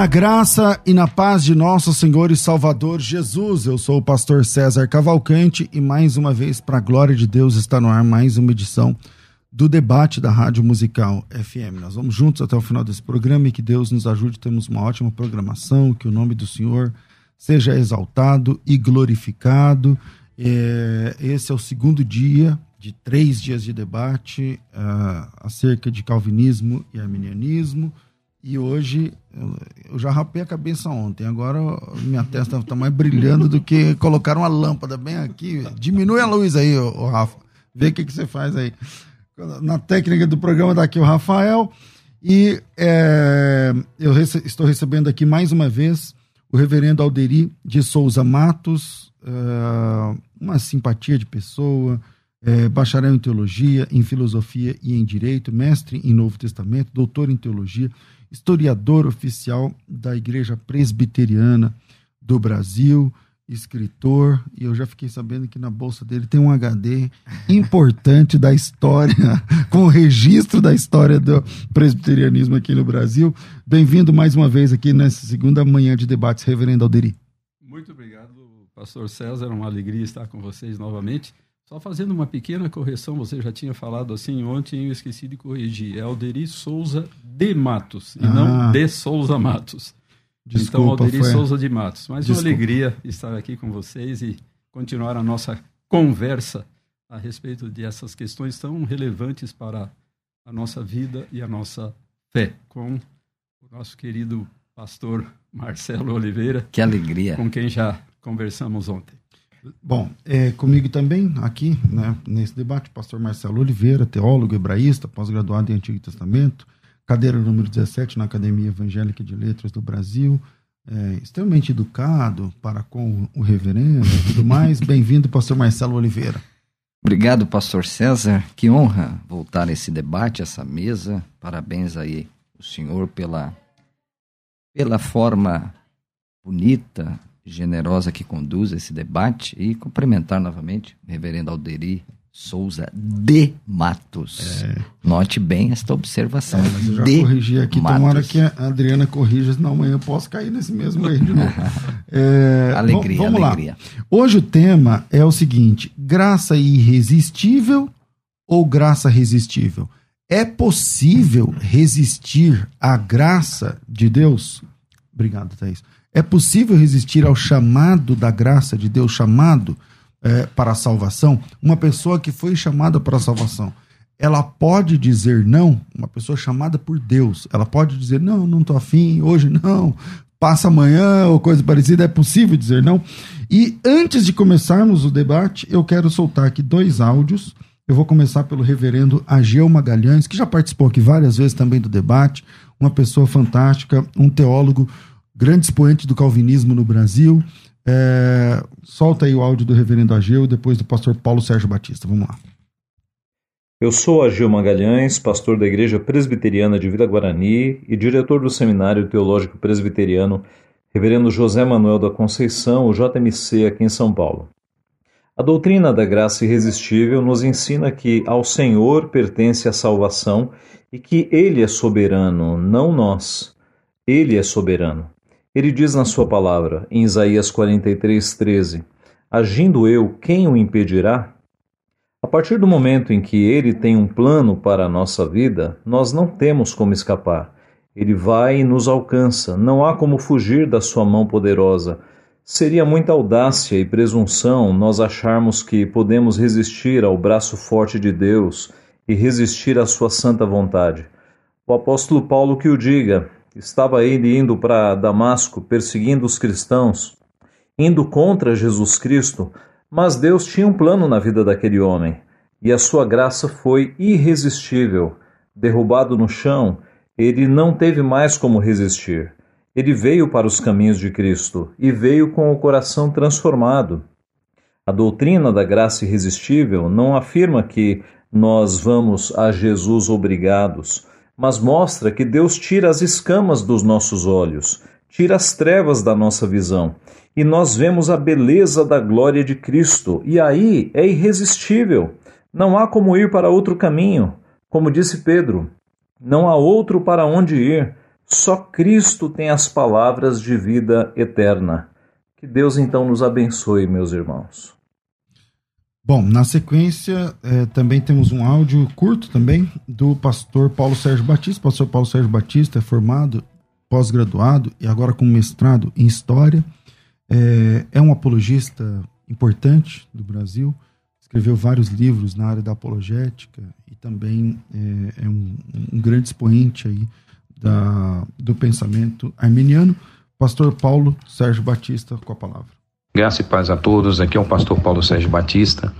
na graça e na paz de nosso Senhor e Salvador Jesus. Eu sou o pastor César Cavalcante e mais uma vez, para a glória de Deus, está no ar mais uma edição do debate da Rádio Musical FM. Nós vamos juntos até o final desse programa e que Deus nos ajude. Temos uma ótima programação, que o nome do Senhor seja exaltado e glorificado. É, esse é o segundo dia de três dias de debate uh, acerca de calvinismo e arminianismo. E hoje, eu já rapei a cabeça ontem, agora minha testa está mais brilhando do que colocar uma lâmpada bem aqui. Diminui a luz aí, ô, Rafa. Vê o que, que você faz aí. Na técnica do programa está aqui o Rafael. E é, eu rece estou recebendo aqui mais uma vez o reverendo Alderi de Souza Matos, é, uma simpatia de pessoa, é, bacharel em teologia, em filosofia e em direito, mestre em Novo Testamento, doutor em teologia historiador oficial da Igreja Presbiteriana do Brasil, escritor, e eu já fiquei sabendo que na bolsa dele tem um HD importante da história, com o registro da história do presbiterianismo aqui no Brasil. Bem-vindo mais uma vez aqui nessa segunda manhã de debates, Reverendo Alderi. Muito obrigado, pastor César, uma alegria estar com vocês novamente. Só fazendo uma pequena correção, você já tinha falado assim ontem, eu esqueci de corrigir. É Alderi Souza de Matos, e ah. não de Souza Matos. Desculpa, então, Alderi foi... Souza de Matos. Mas Desculpa. uma alegria estar aqui com vocês e continuar a nossa conversa a respeito de essas questões tão relevantes para a nossa vida e a nossa fé, com o nosso querido pastor Marcelo Oliveira. Que alegria! Com quem já conversamos ontem. Bom, é, comigo também, aqui, né, nesse debate, o pastor Marcelo Oliveira, teólogo hebraísta, pós-graduado em Antigo Testamento, cadeira número 17 na Academia Evangélica de Letras do Brasil, é, extremamente educado para com o reverendo e tudo mais. Bem-vindo, pastor Marcelo Oliveira. Obrigado, pastor César. Que honra voltar a esse debate, essa mesa. Parabéns aí, o senhor, pela, pela forma bonita, generosa que conduz esse debate e cumprimentar novamente o reverendo Alderi Souza de Matos. É. Note bem esta observação. É, mas eu já de corrigi aqui, Matos. tomara que a Adriana corrija, senão amanhã eu posso cair nesse mesmo erro de novo. É, alegria, vamos alegria. Lá. Hoje o tema é o seguinte: graça irresistível ou graça resistível? É possível resistir à graça de Deus? Obrigado, Thaís. É possível resistir ao chamado da graça de Deus, chamado é, para a salvação? Uma pessoa que foi chamada para a salvação, ela pode dizer não? Uma pessoa chamada por Deus, ela pode dizer não, não estou afim, hoje não, passa amanhã ou coisa parecida, é possível dizer não? E antes de começarmos o debate, eu quero soltar aqui dois áudios. Eu vou começar pelo reverendo Ageu Magalhães, que já participou aqui várias vezes também do debate, uma pessoa fantástica, um teólogo grande expoente do calvinismo no Brasil. É, solta aí o áudio do reverendo Ageu depois do pastor Paulo Sérgio Batista. Vamos lá. Eu sou Ageu Magalhães, pastor da Igreja Presbiteriana de Vila Guarani e diretor do Seminário Teológico Presbiteriano Reverendo José Manuel da Conceição, o JMC, aqui em São Paulo. A doutrina da graça irresistível nos ensina que ao Senhor pertence a salvação e que Ele é soberano, não nós. Ele é soberano. Ele diz na sua palavra, em Isaías 43, 13: Agindo eu, quem o impedirá? A partir do momento em que ele tem um plano para a nossa vida, nós não temos como escapar. Ele vai e nos alcança. Não há como fugir da sua mão poderosa. Seria muita audácia e presunção nós acharmos que podemos resistir ao braço forte de Deus e resistir à sua santa vontade. O apóstolo Paulo que o diga, estava ele indo para Damasco perseguindo os cristãos, indo contra Jesus Cristo, mas Deus tinha um plano na vida daquele homem e a sua graça foi irresistível. Derrubado no chão, ele não teve mais como resistir. Ele veio para os caminhos de Cristo e veio com o coração transformado. A doutrina da graça irresistível não afirma que nós vamos a Jesus obrigados, mas mostra que Deus tira as escamas dos nossos olhos, tira as trevas da nossa visão, e nós vemos a beleza da glória de Cristo, e aí é irresistível. Não há como ir para outro caminho. Como disse Pedro, não há outro para onde ir. Só Cristo tem as palavras de vida eterna. Que Deus então nos abençoe, meus irmãos. Bom, na sequência, é, também temos um áudio curto também do pastor Paulo Sérgio Batista. O pastor Paulo Sérgio Batista é formado, pós-graduado e agora com mestrado em História. É, é um apologista importante do Brasil escreveu vários livros na área da apologética e também é, é um, um, grande expoente aí da, do pensamento arminiano. Pastor Paulo Sérgio Batista, com a palavra. Graça e paz a todos. Aqui é o pastor Paulo Sérgio Batista.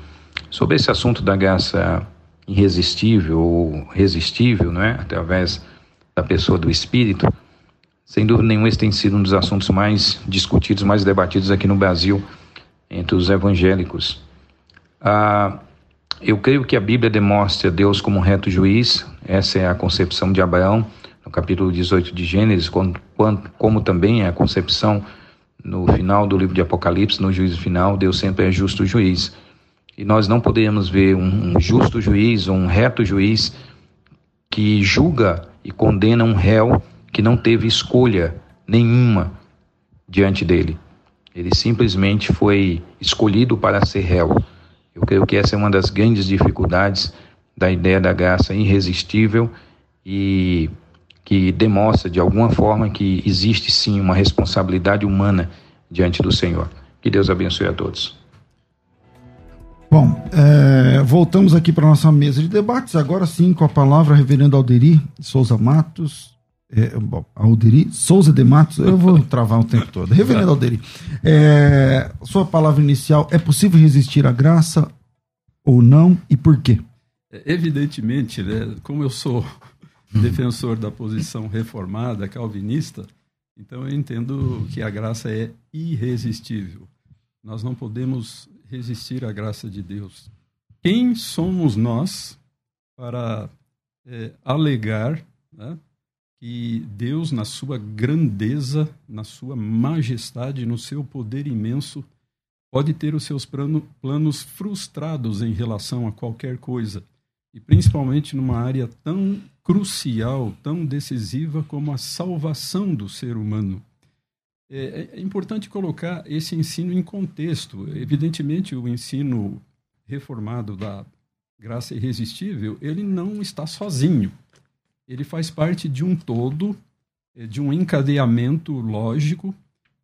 Sobre esse assunto da graça irresistível ou resistível, não é? através da pessoa do Espírito, sem dúvida nenhuma, esse tem sido um dos assuntos mais discutidos, mais debatidos aqui no Brasil entre os evangélicos. Ah, eu creio que a Bíblia demonstra Deus como um reto juiz, essa é a concepção de Abraão, no capítulo 18 de Gênesis, como, como também é a concepção no final do livro de Apocalipse, no juízo final, Deus sempre é justo juiz. E nós não podemos ver um, justo juiz, um reto juiz, que julga e condena um réu que não teve escolha nenhuma diante dele. Ele simplesmente foi escolhido para ser réu. Eu creio que essa é uma das grandes dificuldades da ideia da graça irresistível e que demonstra de alguma forma que existe sim uma responsabilidade humana diante do Senhor. Que Deus abençoe a todos. Bom, é, voltamos aqui para nossa mesa de debates, agora sim com a palavra reverendo Alderi Souza Matos, é, bom, Alderi Souza de Matos, eu vou travar o tempo todo. Reverendo Alderi, é, sua palavra inicial, é possível resistir à graça ou não e por quê? É, evidentemente, né, como eu sou defensor da posição reformada, calvinista, então eu entendo que a graça é irresistível. Nós não podemos resistir à graça de Deus. Quem somos nós para é, alegar né, que Deus, na sua grandeza, na sua majestade, no seu poder imenso, pode ter os seus plano, planos frustrados em relação a qualquer coisa, e principalmente numa área tão crucial, tão decisiva como a salvação do ser humano. É, é importante colocar esse ensino em contexto. Evidentemente, o ensino reformado da graça irresistível, ele não está sozinho ele faz parte de um todo, é, de um encadeamento lógico.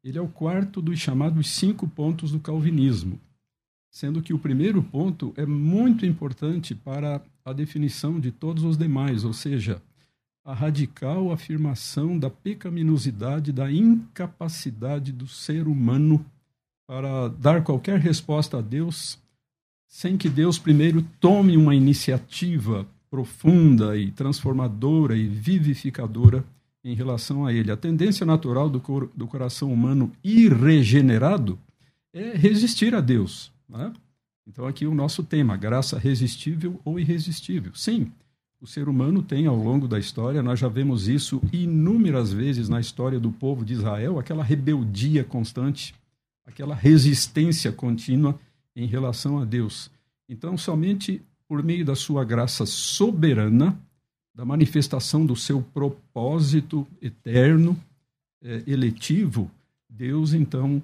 Ele é o quarto dos chamados cinco pontos do calvinismo, sendo que o primeiro ponto é muito importante para a definição de todos os demais, ou seja, a radical afirmação da pecaminosidade, da incapacidade do ser humano para dar qualquer resposta a Deus sem que Deus primeiro tome uma iniciativa profunda e transformadora e vivificadora em relação a ele. A tendência natural do, cor do coração humano irregenerado é resistir a Deus. Né? Então, aqui o nosso tema: graça resistível ou irresistível. Sim, o ser humano tem ao longo da história, nós já vemos isso inúmeras vezes na história do povo de Israel, aquela rebeldia constante, aquela resistência contínua em relação a Deus. Então, somente por meio da sua graça soberana, da manifestação do seu propósito eterno, é, eletivo, Deus então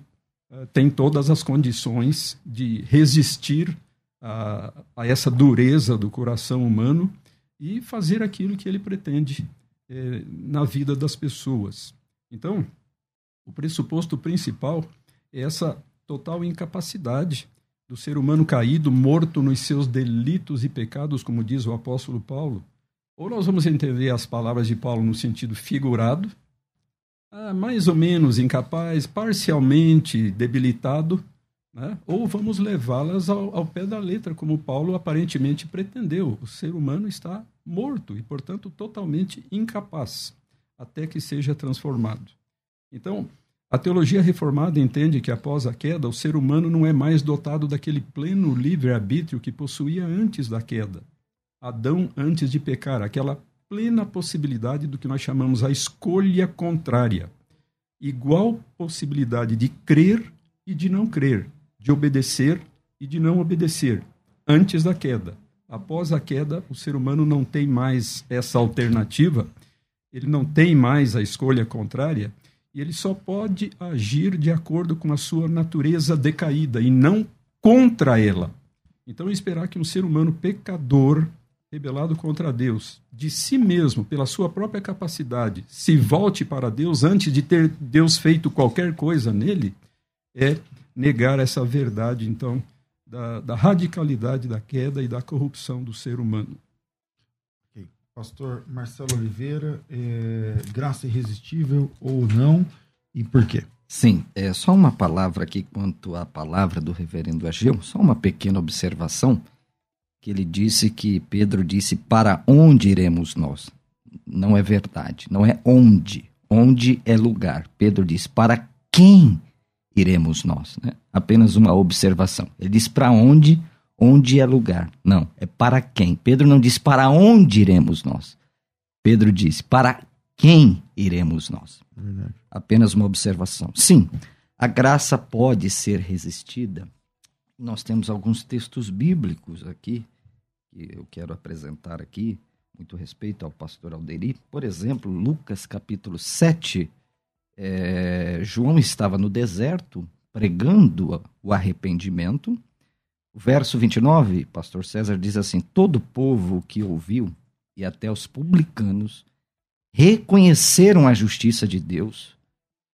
é, tem todas as condições de resistir a, a, essa dureza do coração humano e fazer aquilo que ele pretende é, na vida das pessoas. Então, o pressuposto principal é essa total incapacidade do ser humano caído, morto nos seus delitos e pecados, como diz o apóstolo Paulo. Ou nós vamos entender as palavras de Paulo no sentido figurado, ah, mais ou menos incapaz, parcialmente debilitado, né? ou vamos levá-las ao, ao, pé da letra, como Paulo aparentemente pretendeu. O ser humano está morto e, portanto, totalmente incapaz, até que seja transformado. Então, a teologia reformada entende que após a queda, o ser humano não é mais dotado daquele pleno livre-arbítrio que possuía antes da queda. Adão, antes de pecar, aquela plena possibilidade do que nós chamamos a escolha contrária. Igual possibilidade de crer e de não crer, de obedecer e de não obedecer, antes da queda. Após a queda, o ser humano não tem mais essa alternativa, ele não tem mais a escolha contrária, e ele só pode agir de acordo com a sua natureza decaída e não contra ela. Então, esperar que um ser humano pecador, rebelado contra Deus, de si mesmo, pela sua própria capacidade, se volte para Deus antes de ter Deus feito qualquer coisa nele, é negar essa verdade, então, da, da radicalidade da queda e da corrupção do ser humano. Pastor Marcelo Oliveira, é, graça irresistível ou não e por quê? Sim, é só uma palavra aqui quanto à palavra do reverendo Ageu, só uma pequena observação, que ele disse que Pedro disse para onde iremos nós. Não é verdade, não é onde. Onde é lugar. Pedro diz para quem iremos nós, né? Apenas uma observação. Ele diz para onde onde é lugar. Não, é para quem. Pedro não diz para onde iremos nós. Pedro diz para quem iremos nós. Verdade. Apenas uma observação. Sim, a graça pode ser resistida. Nós temos alguns textos bíblicos aqui que eu quero apresentar aqui, muito respeito ao pastor Alderi. Por exemplo, Lucas capítulo 7. É, João estava no deserto pregando o arrependimento o verso 29, pastor César diz assim: Todo povo que ouviu, e até os publicanos, reconheceram a justiça de Deus,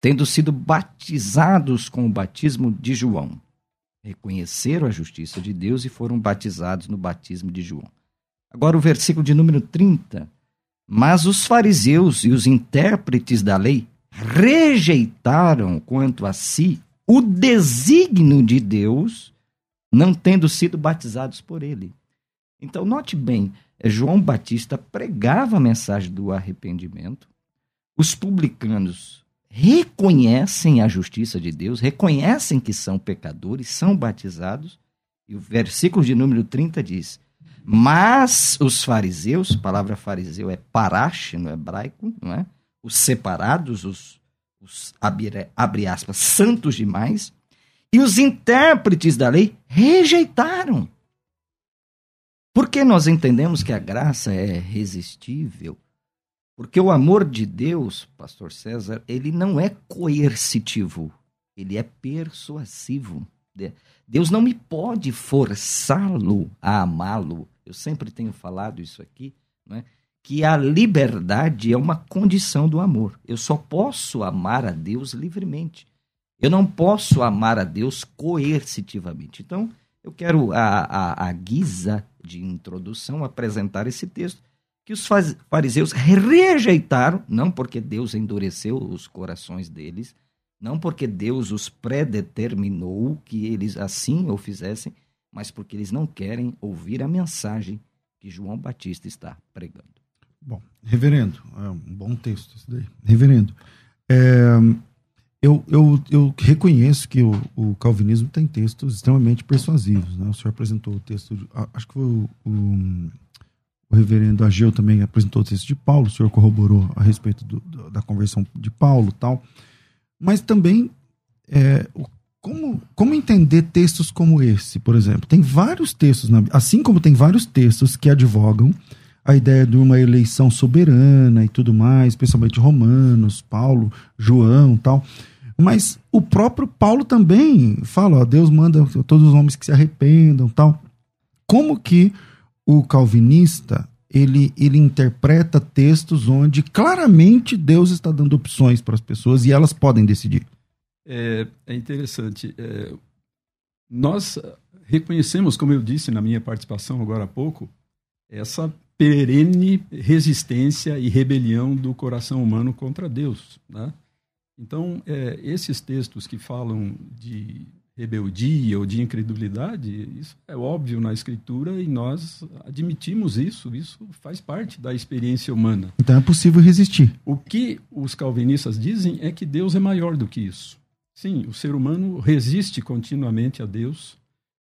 tendo sido batizados com o batismo de João. Reconheceram a justiça de Deus e foram batizados no batismo de João. Agora o versículo de número 30. Mas os fariseus e os intérpretes da lei rejeitaram quanto a si o desígnio de Deus não tendo sido batizados por ele. Então, note bem, é, João Batista pregava a mensagem do arrependimento, os publicanos reconhecem a justiça de Deus, reconhecem que são pecadores, são batizados, e o versículo de número 30 diz: Mas os fariseus, a palavra fariseu é parash no hebraico, não é? Os separados, os, os abre, abre aspas, santos demais, e os intérpretes da lei rejeitaram. Porque nós entendemos que a graça é resistível? Porque o amor de Deus, pastor César, ele não é coercitivo, ele é persuasivo. Deus não me pode forçá-lo a amá-lo. Eu sempre tenho falado isso aqui, né? que a liberdade é uma condição do amor. Eu só posso amar a Deus livremente. Eu não posso amar a Deus coercitivamente. Então, eu quero, a, a, a guisa de introdução, apresentar esse texto que os fariseus rejeitaram, não porque Deus endureceu os corações deles, não porque Deus os predeterminou que eles assim o fizessem, mas porque eles não querem ouvir a mensagem que João Batista está pregando. Bom, reverendo, é um bom texto isso daí. Reverendo, é, eu, eu, eu reconheço que o, o, calvinismo tem textos extremamente persuasivos. Né? O senhor apresentou o texto, acho que foi o, o, o, reverendo Ageu também apresentou o texto de Paulo, o senhor corroborou a respeito do, da conversão de Paulo tal. Mas também, é, como, como entender textos como esse, por exemplo? Tem vários textos, na, assim como tem vários textos que advogam a ideia de uma eleição soberana e tudo mais, especialmente Romanos, Paulo, João tal. Mas o próprio Paulo também fala, ó, Deus manda todos os homens que se arrependam, tal. Como que o calvinista ele, ele interpreta textos onde claramente Deus está dando opções para as pessoas e elas podem decidir. É, é interessante. É, nós reconhecemos, como eu disse na minha participação agora há pouco, essa perene resistência e rebelião do coração humano contra Deus. Né? Então, é, esses textos que falam de rebeldia ou de incredulidade, isso é óbvio na Escritura e nós admitimos isso, isso faz parte da experiência humana. Então é possível resistir. O que os calvinistas dizem é que Deus é maior do que isso. Sim, o ser humano resiste continuamente a Deus,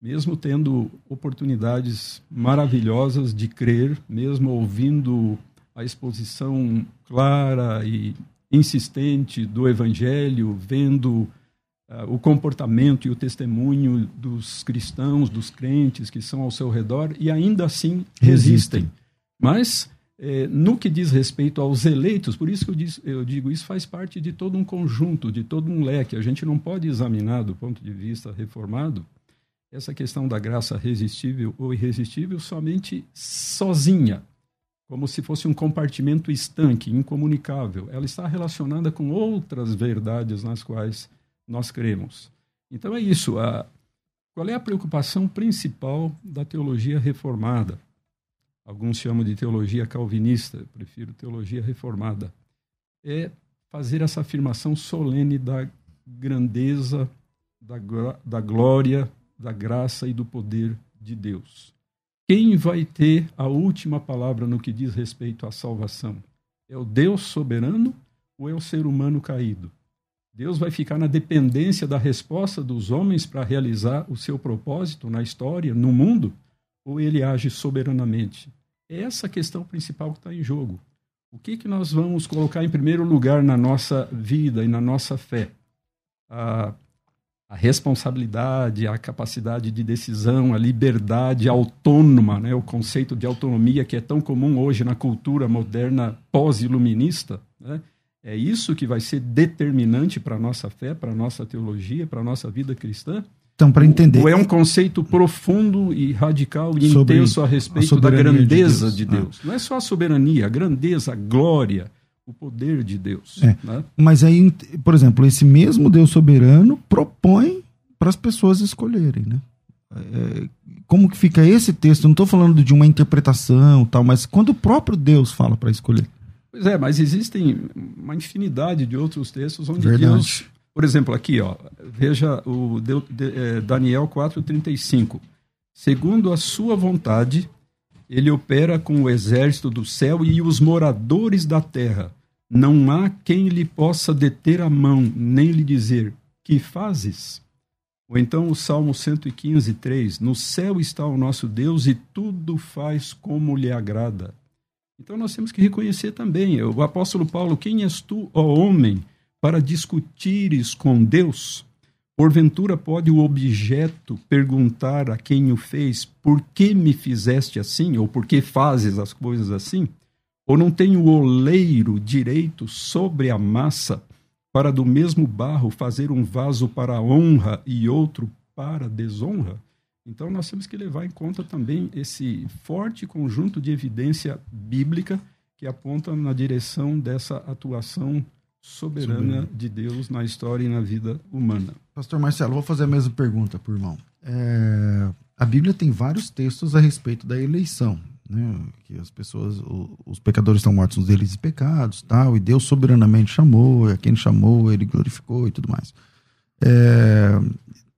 mesmo tendo oportunidades maravilhosas de crer, mesmo ouvindo a exposição clara e insistente do Evangelho, vendo o comportamento e o testemunho dos cristãos, dos crentes que são ao seu redor, e ainda assim resistem. resistem. Mas, eh, no que diz respeito aos eleitos, por isso que eu, diz, eu digo, isso faz parte de todo um conjunto, de todo um leque. A gente não pode examinar do ponto de vista reformado essa questão da graça resistível ou irresistível somente sozinha, como se fosse um compartimento estanque, incomunicável. Ela está relacionada com outras verdades nas quais nós cremos. Então é isso. A, qual é a preocupação principal da teologia reformada? Alguns chamam de teologia calvinista, eu prefiro teologia reformada. É fazer essa afirmação solene da grandeza, da, da glória, da graça e do poder de Deus. Quem vai ter a última palavra no que diz respeito à salvação? É o Deus soberano ou é o ser humano caído? Deus vai ficar na dependência da resposta dos homens para realizar o seu propósito na história, no mundo, ou ele age soberanamente? É essa a questão principal que está em jogo. O que, que nós vamos colocar em primeiro lugar na nossa vida e na nossa fé? A, a responsabilidade, a capacidade de decisão, a liberdade autônoma, né? o conceito de autonomia que é tão comum hoje na cultura moderna pós-iluminista, né? É isso que vai ser determinante para a nossa fé, para a nossa teologia, para a nossa vida cristã? Então, para entender. Ou é um conceito profundo e radical e Sobre intenso a respeito a da grandeza de Deus. De Deus. Ah. Não é só a soberania, a grandeza, a glória, o poder de Deus. É. Né? Mas aí, por exemplo, esse mesmo Deus soberano propõe para as pessoas escolherem, né? É, como que fica esse texto? Eu não estou falando de uma interpretação, tal, mas quando o próprio Deus fala para escolher. Pois é, mas existem uma infinidade de outros textos onde Verdade. Deus. Por exemplo, aqui, ó, veja o é, Daniel 4,35. Segundo a sua vontade, ele opera com o exército do céu e os moradores da terra. Não há quem lhe possa deter a mão, nem lhe dizer: Que fazes? Ou então o Salmo 115, 3: No céu está o nosso Deus e tudo faz como lhe agrada. Então nós temos que reconhecer também, o apóstolo Paulo, quem és tu, ó homem, para discutires com Deus? Porventura pode o objeto perguntar a quem o fez, por que me fizeste assim, ou por que fazes as coisas assim? Ou não tem o oleiro direito sobre a massa para do mesmo barro fazer um vaso para honra e outro para desonra? Então, nós temos que levar em conta também esse forte conjunto de evidência bíblica que aponta na direção dessa atuação soberana de Deus na história e na vida humana. Pastor Marcelo, vou fazer a mesma pergunta por irmão. É, a Bíblia tem vários textos a respeito da eleição, né? Que as pessoas, os pecadores estão mortos nos deles e pecados, tal, e Deus soberanamente chamou, e a quem chamou, ele glorificou e tudo mais. É,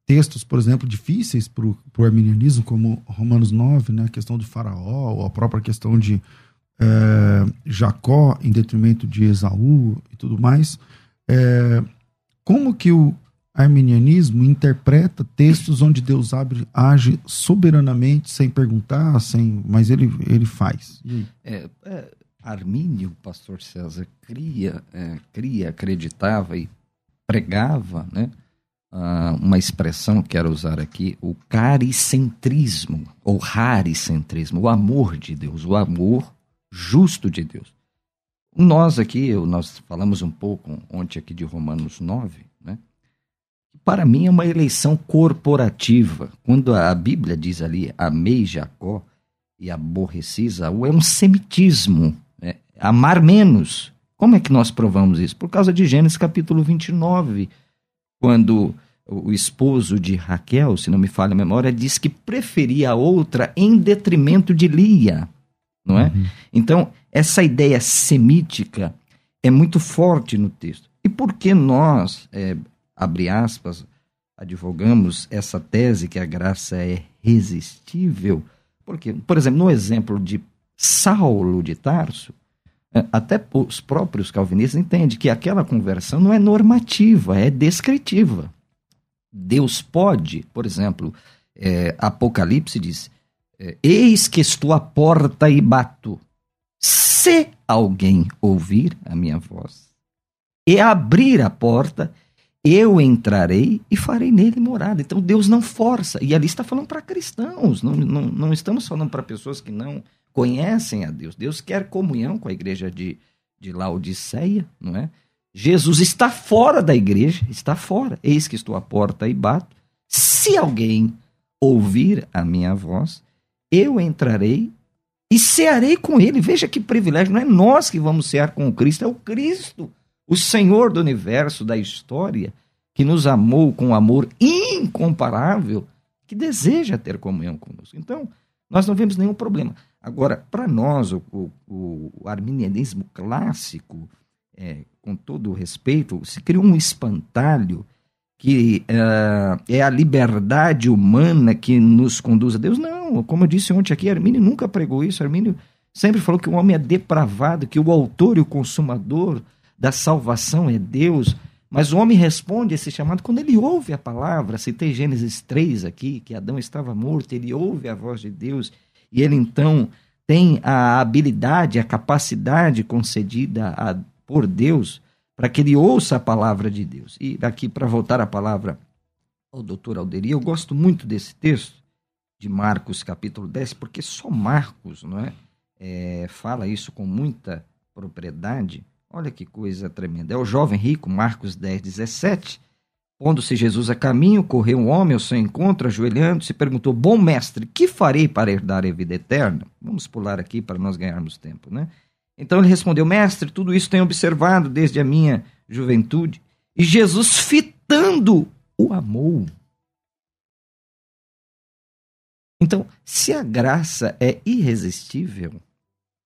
textos, por exemplo, difíceis para o arminianismo, como Romanos 9, né, a questão de Faraó, ou a própria questão de é, Jacó em detrimento de Esaú e tudo mais. É, como que o arminianismo interpreta textos onde Deus abre, age soberanamente, sem perguntar, sem, mas ele, ele faz? É, é, Armínio, pastor César, cria, é, cria, acreditava e pregava, né? Uh, uma expressão que quero usar aqui, o caricentrismo, ou raricentrismo, o amor de Deus, o amor justo de Deus. Nós aqui, nós falamos um pouco ontem aqui de Romanos 9, né? Para mim é uma eleição corporativa. Quando a Bíblia diz ali, amei Jacó, e aborreci Isaú é um semitismo. É, amar menos. Como é que nós provamos isso? Por causa de Gênesis capítulo 29, quando o esposo de Raquel, se não me falha a memória, diz que preferia a outra em detrimento de Lia, não é? Uhum. Então, essa ideia semítica é muito forte no texto. E por que nós, é, abre aspas, advogamos essa tese que a graça é resistível? Porque, por exemplo, no exemplo de Saulo de Tarso, até os próprios calvinistas entendem que aquela conversão não é normativa, é descritiva. Deus pode, por exemplo, é, Apocalipse diz: é, Eis que estou à porta e bato. Se alguém ouvir a minha voz e abrir a porta, eu entrarei e farei nele morada. Então Deus não força. E ali está falando para cristãos, não, não, não estamos falando para pessoas que não conhecem a Deus. Deus quer comunhão com a igreja de, de Laodiceia, não é? Jesus está fora da igreja, está fora. Eis que estou à porta e bato. Se alguém ouvir a minha voz, eu entrarei e cearei com ele. Veja que privilégio, não é nós que vamos cear com o Cristo, é o Cristo, o Senhor do universo, da história, que nos amou com um amor incomparável, que deseja ter comunhão conosco. Então, nós não vemos nenhum problema. Agora, para nós, o, o, o, arminianismo clássico, é, com todo o respeito, se criou um espantalho que uh, é a liberdade humana que nos conduz a Deus. Não, como eu disse ontem aqui, Armínio nunca pregou isso. Armínio sempre falou que o homem é depravado, que o autor e o consumador da salvação é Deus. Mas o homem responde a esse chamado quando ele ouve a palavra. Citei Gênesis 3 aqui, que Adão estava morto, ele ouve a voz de Deus e ele então tem a habilidade, a capacidade concedida a, por Deus para que ele ouça a palavra de Deus. E aqui, para voltar a palavra ao doutor Alderi, eu gosto muito desse texto de Marcos, capítulo 10, porque só Marcos não é, é fala isso com muita propriedade. Olha que coisa tremenda. É o jovem rico, Marcos 10, 17 Pondo-se Jesus a caminho, correu um homem ao seu encontro, ajoelhando-se, perguntou: Bom mestre, que farei para herdar a vida eterna? Vamos pular aqui para nós ganharmos tempo, né? Então ele respondeu: Mestre, tudo isso tenho observado desde a minha juventude. E Jesus, fitando, o amou. Então, se a graça é irresistível,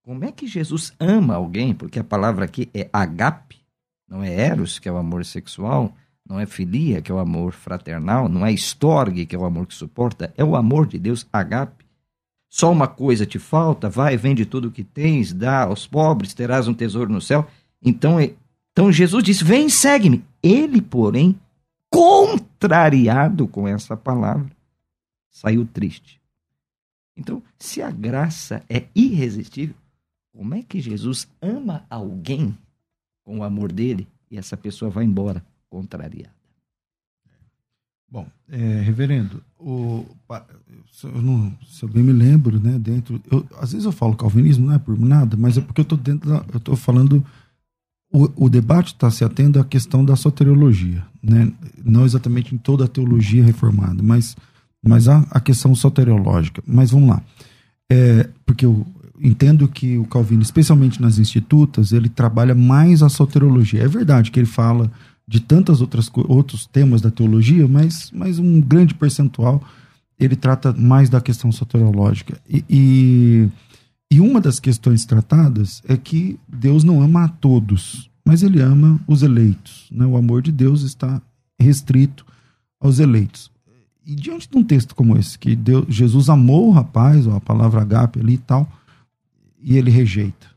como é que Jesus ama alguém? Porque a palavra aqui é agape, não é eros, que é o amor sexual não é filia, que é o amor fraternal, não é estorgue, que é o amor que suporta, é o amor de Deus, agape. Só uma coisa te falta, vai, vende tudo o que tens, dá aos pobres, terás um tesouro no céu. Então, então Jesus disse: Vem, segue-me. Ele, porém, contrariado com essa palavra, saiu triste. Então, se a graça é irresistível, como é que Jesus ama alguém com o amor dele e essa pessoa vai embora? Contrariada. Bom, é, reverendo, o, eu não, se eu bem me lembro, né, dentro, eu, às vezes eu falo calvinismo, não é por nada, mas é porque eu estou dentro, eu estou falando, o, o debate está se atendo à questão da soteriologia, né, não exatamente em toda a teologia reformada, mas, mas a, a questão soteriológica. Mas vamos lá, é, porque eu entendo que o Calvino, especialmente nas institutas, ele trabalha mais a soteriologia. É verdade que ele fala de tantas outras outros temas da teologia, mas, mas um grande percentual ele trata mais da questão soteriológica. E, e, e, uma das questões tratadas é que Deus não ama a todos, mas ele ama os eleitos. Né? O amor de Deus está restrito aos eleitos. E diante de um texto como esse, que Deus, Jesus amou o rapaz, ou a palavra agape ali e tal, e ele rejeita.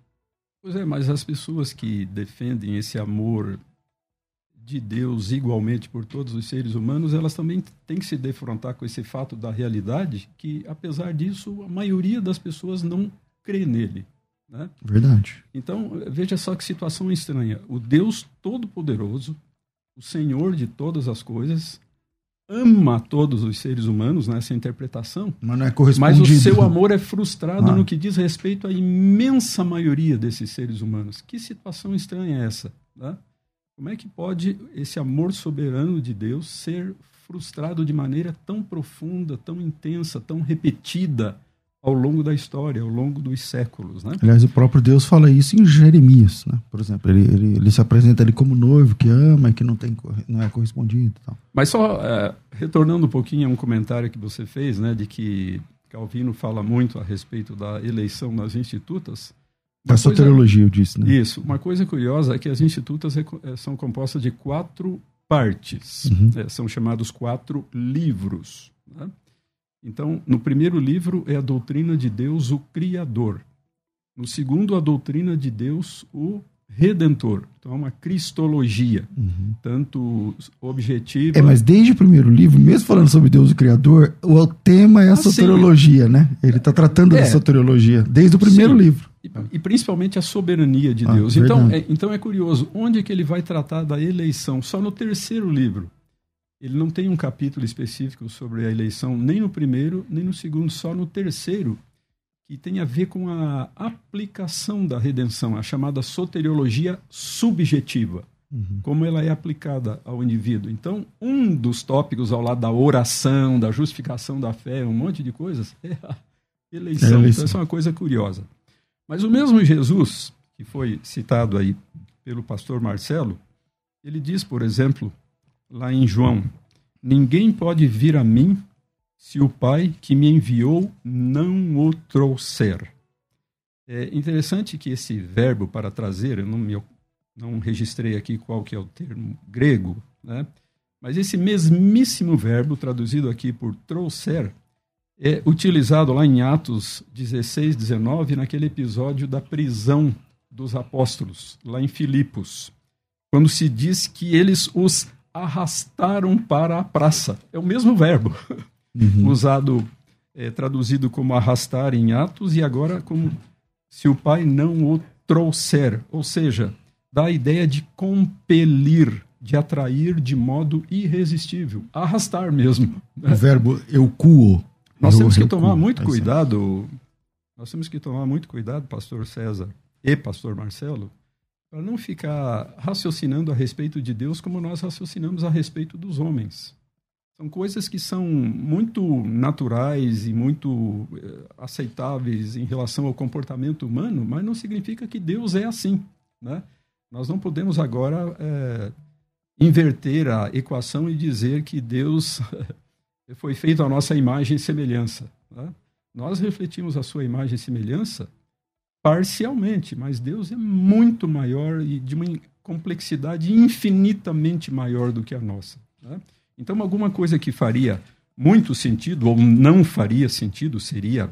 Pois é, mas as pessoas que defendem esse amor de Deus igualmente por todos os seres humanos, elas também têm que se defrontar com esse fato da realidade, que apesar disso, a maioria das pessoas não crê nele. Né? Verdade. Então, veja só que situação estranha. O Deus Todo-Poderoso, o Senhor de todas as coisas, ama todos os seres humanos nessa interpretação, mas, não é correspondido. mas o seu amor é frustrado ah. no que diz respeito à imensa maioria desses seres humanos. Que situação estranha é essa? Né? Como é que pode esse amor soberano de Deus ser frustrado de maneira tão profunda, tão intensa, tão repetida ao longo da história, ao longo dos séculos. Né? Aliás, o próprio Deus fala isso em Jeremias, né? por exemplo. Ele, ele, ele se apresenta ali como noivo que ama e que não, tem, não é correspondido. Tal. Mas só é, retornando um pouquinho a um comentário que você fez, né, de que Calvino fala muito a respeito da eleição nas institutas. Da soteriologia, eu disse, né? Isso. Uma coisa curiosa é que as institutas é, são compostas de quatro partes. Uhum. É, são chamados quatro livros. Né? Então, no primeiro livro é a doutrina de Deus, o Criador. No segundo, a doutrina de Deus, o Redentor. Então, é uma cristologia, uhum. tanto objetiva. É, mas desde o primeiro livro, mesmo falando sobre Deus o Criador, o tema é a ah, soteriologia, sim. né? Ele está tratando é. da soteriologia desde o primeiro sim. livro. E, e, principalmente a soberania de ah, Deus. Então é, então é curioso, onde é que ele vai tratar da eleição? Só no terceiro livro. Ele não tem um capítulo específico sobre a eleição, nem no primeiro, nem no segundo, só no terceiro, que tem a ver com a aplicação da redenção, a chamada soteriologia subjetiva, uhum. como ela é aplicada ao indivíduo. Então, um dos tópicos ao lado da oração, da justificação da fé, um monte de coisas, é a eleição. É a eleição. Então, essa é uma coisa curiosa. Mas o mesmo Jesus, que foi citado aí pelo pastor Marcelo, ele diz, por exemplo, lá em João: Ninguém pode vir a mim se o Pai que me enviou não o trouxer. É interessante que esse verbo para trazer, eu não, me, não registrei aqui qual que é o termo grego, né? mas esse mesmíssimo verbo, traduzido aqui por trouxer, é utilizado lá em Atos 16, 19, naquele episódio da prisão dos apóstolos, lá em Filipos, quando se diz que eles os arrastaram para a praça. É o mesmo verbo, uhum. usado, é, traduzido como arrastar em Atos e agora como se o pai não o trouxer. Ou seja, dá a ideia de compelir, de atrair de modo irresistível. Arrastar mesmo. Né? O verbo eucuo. Nós temos que tomar muito cuidado. Nós temos que tomar muito cuidado, pastor César e pastor Marcelo, para não ficar raciocinando a respeito de Deus como nós raciocinamos a respeito dos homens. São coisas que são muito naturais e muito eh, aceitáveis em relação ao comportamento humano, mas não significa que Deus é assim. Né? Nós não podemos agora é, inverter a equação e dizer que Deus foi feito a nossa imagem e semelhança. Né? Nós refletimos a sua imagem e semelhança parcialmente, mas Deus é muito maior e de uma complexidade infinitamente maior do que a nossa. Né? Então, alguma coisa que faria muito sentido ou não faria sentido, seria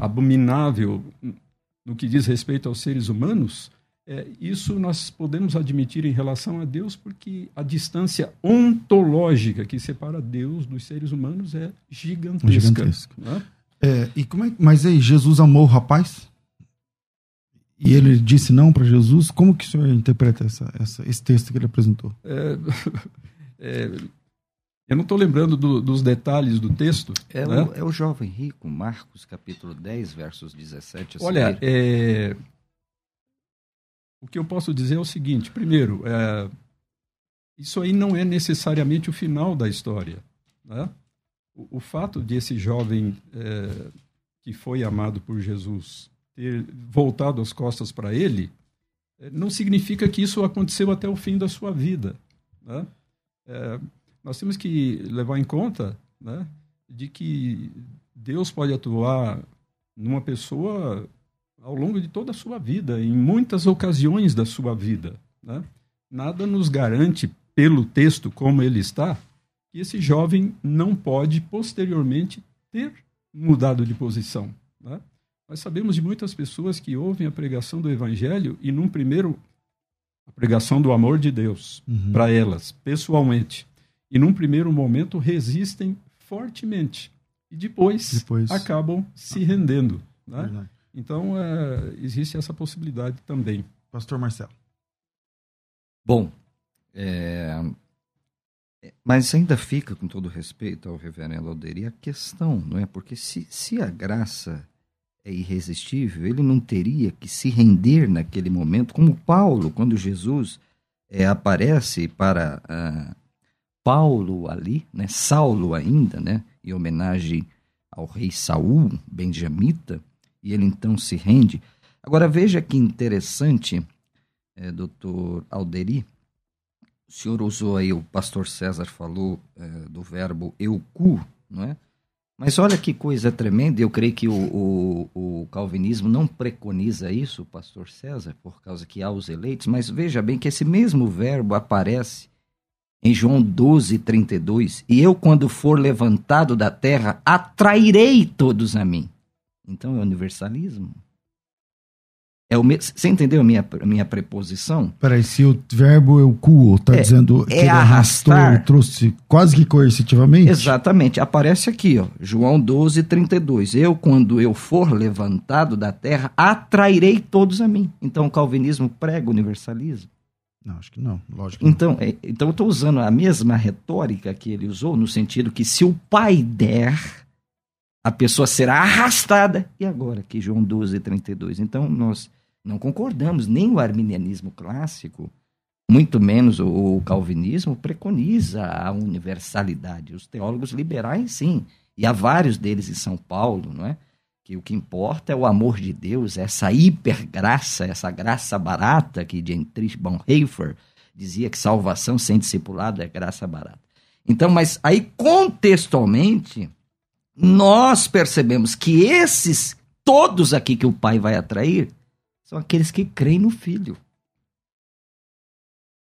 abominável no que diz respeito aos seres humanos, é, isso nós podemos admitir em relação a Deus, porque a distância ontológica que separa Deus dos seres humanos é gigantesca. gigantesca. Né? É, e como é, mas aí, Jesus amou o rapaz? e ele disse não para Jesus. Como que o senhor interpreta essa, essa, esse texto que ele apresentou? É, é, eu não estou lembrando do, dos detalhes do texto. É, né? o, é, o, jovem rico, Marcos capítulo 10, versos 17 a Olha, é, o que eu posso dizer é o seguinte: primeiro, é, isso aí não é necessariamente o final da história. Né? O, o fato de esse jovem é, que foi amado por Jesus ter voltado as costas para ele, eh, não significa que isso aconteceu até o fim da sua vida. Né? É, nós temos que levar em conta né, de que Deus pode atuar numa pessoa ao longo de toda a sua vida, em muitas ocasiões da sua vida. Né? Nada nos garante, pelo texto como ele está, que esse jovem não pode posteriormente ter mudado de posição. Né? Nós sabemos de muitas pessoas que ouvem a pregação do Evangelho e, num primeiro, a pregação do amor de Deus uhum. para elas, pessoalmente. E, num primeiro momento, resistem fortemente. E depois, depois... acabam se rendendo. Né? Então, é, existe essa possibilidade também. Pastor Marcelo. Bom, é... mas ainda fica, com todo respeito ao reverendo Alderi, a questão, não é? Porque se, se a graça é irresistível, ele não teria que se render naquele momento, como Paulo, quando Jesus é, aparece para uh, Paulo ali, né, Saulo ainda, né, em homenagem ao rei Saul, benjamita, e ele então se rende. Agora veja que interessante, é, doutor Alderi, o senhor usou aí, o pastor César falou é, do verbo eucu, não é? Mas olha que coisa tremenda, eu creio que o, o, o, calvinismo não preconiza isso, pastor César, por causa que há os eleitos, mas veja bem que esse mesmo verbo aparece em João 12, 32, e eu, quando for levantado da terra, atrairei todos a mim. Então é universalismo. É o me... Você entendeu a minha, a minha preposição? Peraí, se o verbo eu cuo está é, dizendo é que ele arrastar, arrastou, trouxe quase que coercitivamente? Exatamente. Aparece aqui, ó, João 12, 32. Eu, quando eu for levantado da terra, atrairei todos a mim. Então o calvinismo prega o universalismo? Não, acho que não. Lógico então, não. É, então eu estou usando a mesma retórica que ele usou, no sentido que se o pai der, a pessoa será arrastada. E agora, que João 12, 32. Então nós não concordamos, nem o arminianismo clássico, muito menos o, o calvinismo, preconiza a universalidade. Os teólogos liberais, sim, e há vários deles em São Paulo, não é? Que o que importa é o amor de Deus, essa hipergraça, essa graça barata que Dietrich Bonhoeffer dizia que salvação sem discipulado é graça barata. Então, mas aí contextualmente, nós percebemos que esses todos aqui que o pai vai atrair são aqueles que creem no Filho.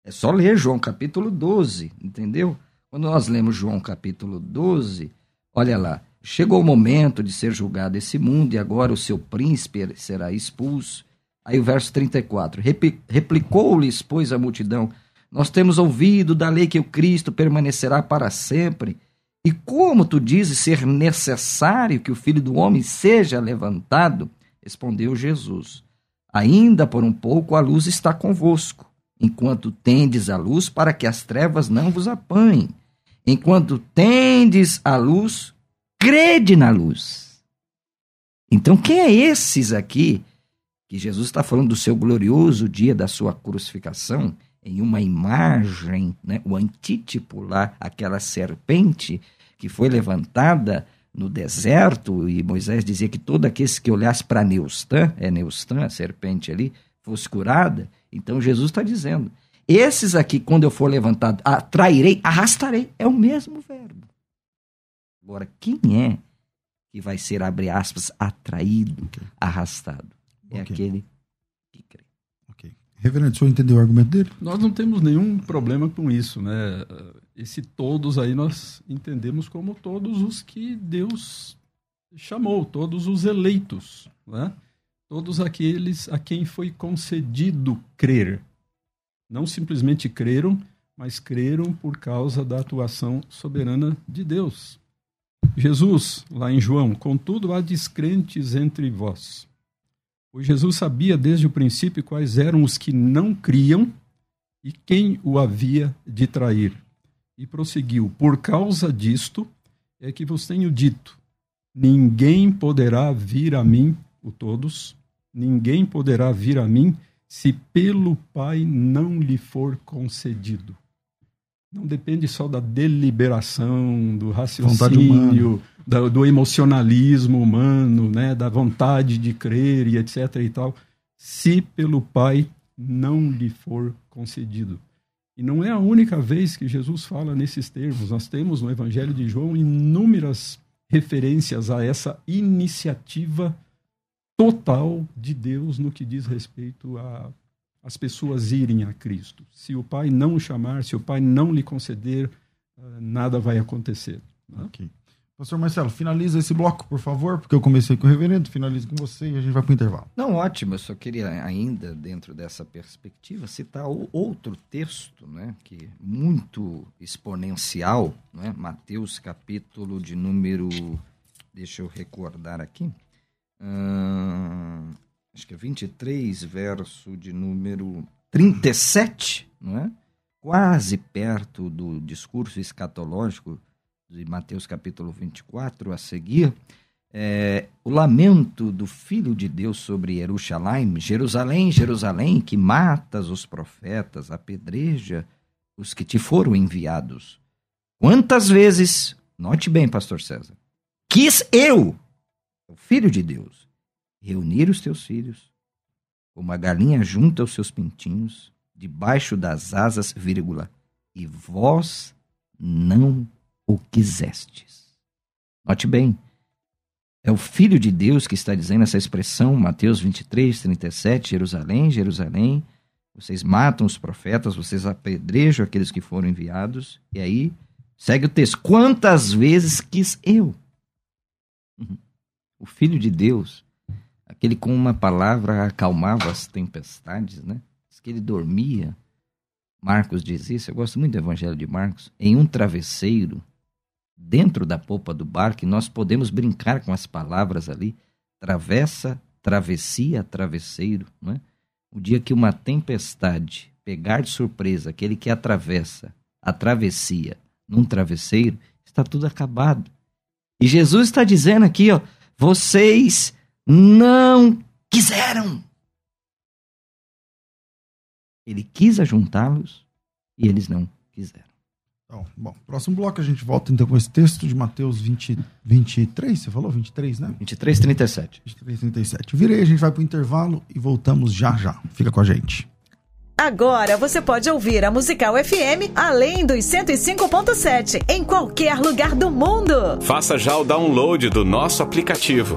É só ler João capítulo 12, entendeu? Quando nós lemos João capítulo 12, olha lá, chegou o momento de ser julgado esse mundo e agora o seu príncipe será expulso. Aí o verso 34, replicou-lhes, pois, a multidão, nós temos ouvido da lei que o Cristo permanecerá para sempre. E como tu dizes ser necessário que o Filho do Homem seja levantado? Respondeu Jesus. Ainda por um pouco a luz está convosco, enquanto tendes a luz para que as trevas não vos apanhem. Enquanto tendes a luz, crede na luz. Então, quem é esses aqui que Jesus está falando do seu glorioso dia da sua crucificação, em uma imagem, né, o antítipo lá, aquela serpente que foi levantada no deserto, e Moisés dizia que todo aquele que olhasse para Neustã, é Neustã, a serpente ali, fosse curada. Então Jesus está dizendo: esses aqui, quando eu for levantado, atrairei, arrastarei. É o mesmo verbo. Agora, quem é que vai ser, abre aspas, atraído, arrastado? É okay. aquele que crê. Ok. Reverendo, o senhor entendeu o argumento dele? Nós não temos nenhum problema com isso, né? esse todos aí nós entendemos como todos os que Deus chamou, todos os eleitos, né? todos aqueles a quem foi concedido crer. Não simplesmente creram, mas creram por causa da atuação soberana de Deus. Jesus, lá em João, contudo há descrentes entre vós. Pois Jesus sabia desde o princípio quais eram os que não criam e quem o havia de trair. E prosseguiu: Por causa disto é que vos tenho dito: ninguém poderá vir a mim, o todos, ninguém poderá vir a mim se pelo Pai não lhe for concedido. Não depende só da deliberação, do raciocínio, do, do emocionalismo humano, né, da vontade de crer e etc. e tal, se pelo Pai não lhe for concedido. E não é a única vez que Jesus fala nesses termos. Nós temos no Evangelho de João inúmeras referências a essa iniciativa total de Deus no que diz respeito a as pessoas irem a Cristo. Se o Pai não o chamar, se o Pai não lhe conceder, eh, nada vai acontecer. Né? Okay. Pastor Marcelo, finaliza esse bloco, por favor, porque eu comecei com o reverendo, finalizo com você e a gente vai para o intervalo. Não, ótimo. Eu só queria ainda, dentro dessa perspectiva, citar outro texto, né, que é muito exponencial, né, Mateus capítulo de número, deixa eu recordar aqui, hum, acho que é 23, verso de número 37, não é? Quase perto do discurso escatológico de Mateus capítulo 24 a seguir, é, o lamento do Filho de Deus sobre Jerusalém, Jerusalém, Jerusalém, que matas os profetas, apedreja os que te foram enviados. Quantas vezes, note bem, pastor César, quis eu, o Filho de Deus, reunir os teus filhos, como a galinha junta os seus pintinhos, debaixo das asas, vírgula, e vós não o quisestes. Note bem, é o Filho de Deus que está dizendo essa expressão, Mateus 23, 37, Jerusalém, Jerusalém, vocês matam os profetas, vocês apedrejam aqueles que foram enviados, e aí segue o texto, quantas vezes quis eu? Uhum. O Filho de Deus, aquele com uma palavra acalmava as tempestades, né? Diz que ele dormia. Marcos diz isso, eu gosto muito do Evangelho de Marcos, em um travesseiro, dentro da polpa do barco, nós podemos brincar com as palavras ali, travessa, travessia, travesseiro, não é? O dia que uma tempestade pegar de surpresa aquele que atravessa a travessia num travesseiro, está tudo acabado. E Jesus está dizendo aqui, ó, vocês não quiseram. Ele quis ajuntá-los e eles não quiseram. Então, bom, próximo bloco a gente volta então com esse texto de Mateus 20, 23, você falou 23, né? 23, 37. 23, 37. Virei, a gente vai para o intervalo e voltamos já já. Fica com a gente. Agora você pode ouvir a Musical FM além dos 105.7 em qualquer lugar do mundo. Faça já o download do nosso aplicativo.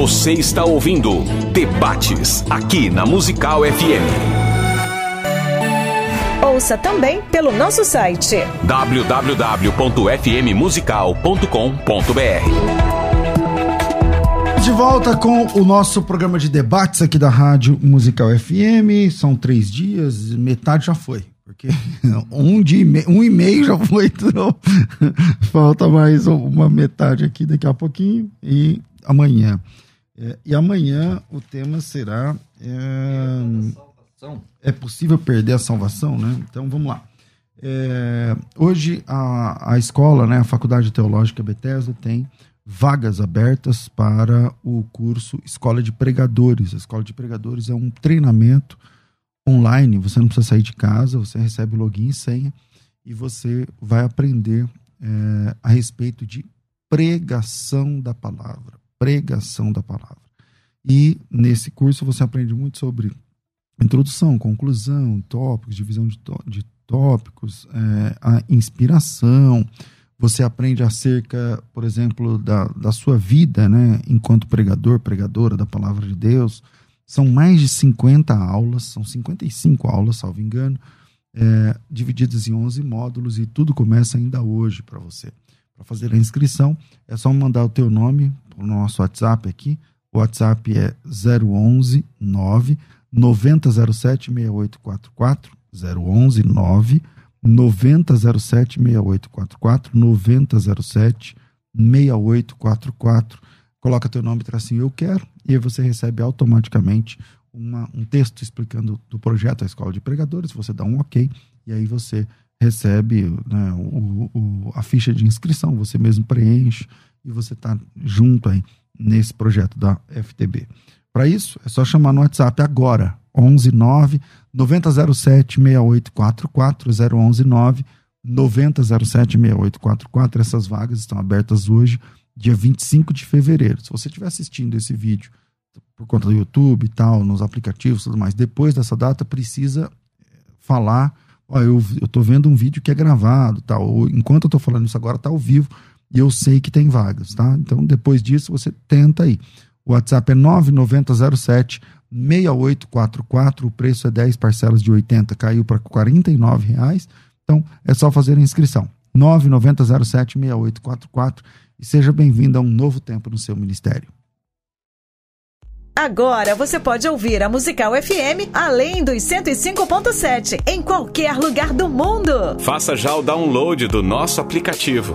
Você está ouvindo Debates aqui na Musical FM. Ouça também pelo nosso site www.fmmusical.com.br. De volta com o nosso programa de debates aqui da Rádio Musical FM. São três dias, metade já foi. Porque um, dia, um e meio já foi, então falta mais uma metade aqui daqui a pouquinho e amanhã. É, e amanhã o tema será. É, é, possível perder a salvação, né? Então vamos lá. É, hoje a, a escola, né, a Faculdade Teológica Bethesda, tem vagas abertas para o curso Escola de Pregadores. A Escola de Pregadores é um treinamento online, você não precisa sair de casa, você recebe login e senha e você vai aprender é, a respeito de pregação da palavra. Pregação da palavra. E nesse curso você aprende muito sobre introdução, conclusão, tópicos, divisão de, de tópicos, é, a inspiração. Você aprende acerca, por exemplo, da, da sua vida, né, enquanto pregador, pregadora da palavra de Deus são mais de 50 aulas, são 55 aulas, salvo engano, é, divididas em 11 módulos e tudo começa ainda hoje para você. Para fazer a inscrição, é só mandar o teu nome para o nosso WhatsApp aqui. O WhatsApp é 011 9 9007 6844 011 9 9007 6844 9007 6844 coloca teu nome e assim eu quero e aí você recebe automaticamente uma, um texto explicando do projeto a escola de pregadores você dá um ok e aí você recebe né, o, o, a ficha de inscrição você mesmo preenche e você está junto aí nesse projeto da FTB para isso é só chamar no WhatsApp agora 11 9 9007 6844 011 9 9007 6844 essas vagas estão abertas hoje dia 25 de fevereiro. Se você estiver assistindo esse vídeo por conta do YouTube e tal, nos aplicativos e tudo mais, depois dessa data precisa eh, falar, ó, eu, eu tô vendo um vídeo que é gravado, tal, ou enquanto eu tô falando isso agora tá ao vivo e eu sei que tem vagas, tá? Então depois disso você tenta aí. O WhatsApp é 9907 6844, o preço é 10 parcelas de 80, caiu para R$ reais. Então é só fazer a inscrição. 9907 6844 e seja bem-vindo a um novo tempo no seu ministério. Agora você pode ouvir a Musical FM além dos 105.7 em qualquer lugar do mundo. Faça já o download do nosso aplicativo.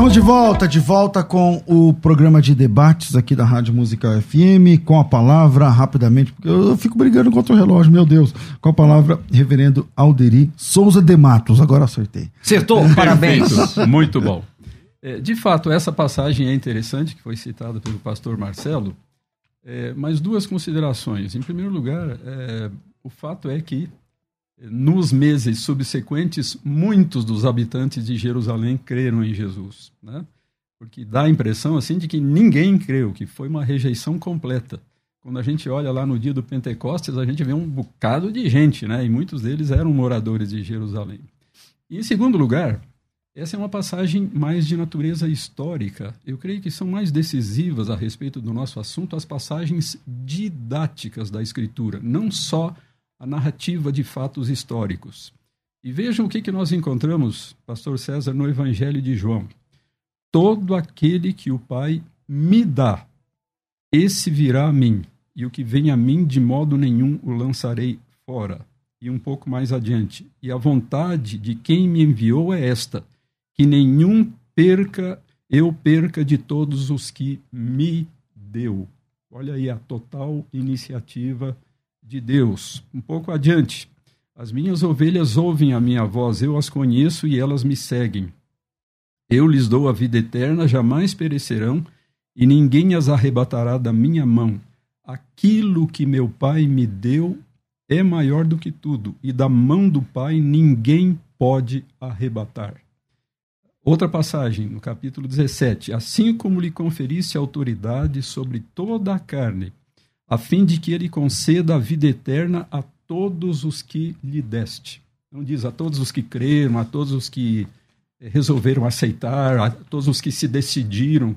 Estamos de volta, de volta com o programa de debates aqui da Rádio Musical FM, com a palavra, rapidamente, porque eu fico brigando contra o relógio, meu Deus, com a palavra, reverendo Alderi Souza de Matos, agora acertei. Acertou, parabéns. Muito bom. É, de fato, essa passagem é interessante, que foi citada pelo pastor Marcelo, é, mas duas considerações. Em primeiro lugar, é, o fato é que nos meses subsequentes, muitos dos habitantes de Jerusalém creram em Jesus, né? Porque dá a impressão assim de que ninguém creu, que foi uma rejeição completa. Quando a gente olha lá no dia do Pentecostes, a gente vê um bocado de gente, né? E muitos deles eram moradores de Jerusalém. E em segundo lugar, essa é uma passagem mais de natureza histórica. Eu creio que são mais decisivas a respeito do nosso assunto as passagens didáticas da Escritura, não só a narrativa de fatos históricos. E vejam o que, que nós encontramos, Pastor César, no Evangelho de João. Todo aquele que o Pai me dá, esse virá a mim, e o que vem a mim, de modo nenhum o lançarei fora. E um pouco mais adiante. E a vontade de quem me enviou é esta: que nenhum perca, eu perca de todos os que me deu. Olha aí a total iniciativa de Deus. Um pouco adiante. As minhas ovelhas ouvem a minha voz, eu as conheço e elas me seguem. Eu lhes dou a vida eterna, jamais perecerão, e ninguém as arrebatará da minha mão. Aquilo que meu Pai me deu é maior do que tudo, e da mão do Pai ninguém pode arrebatar. Outra passagem, no capítulo 17: Assim como lhe conferisse autoridade sobre toda a carne, a fim de que ele conceda a vida eterna a todos os que lhe deste. Não diz a todos os que creram, a todos os que resolveram aceitar, a todos os que se decidiram,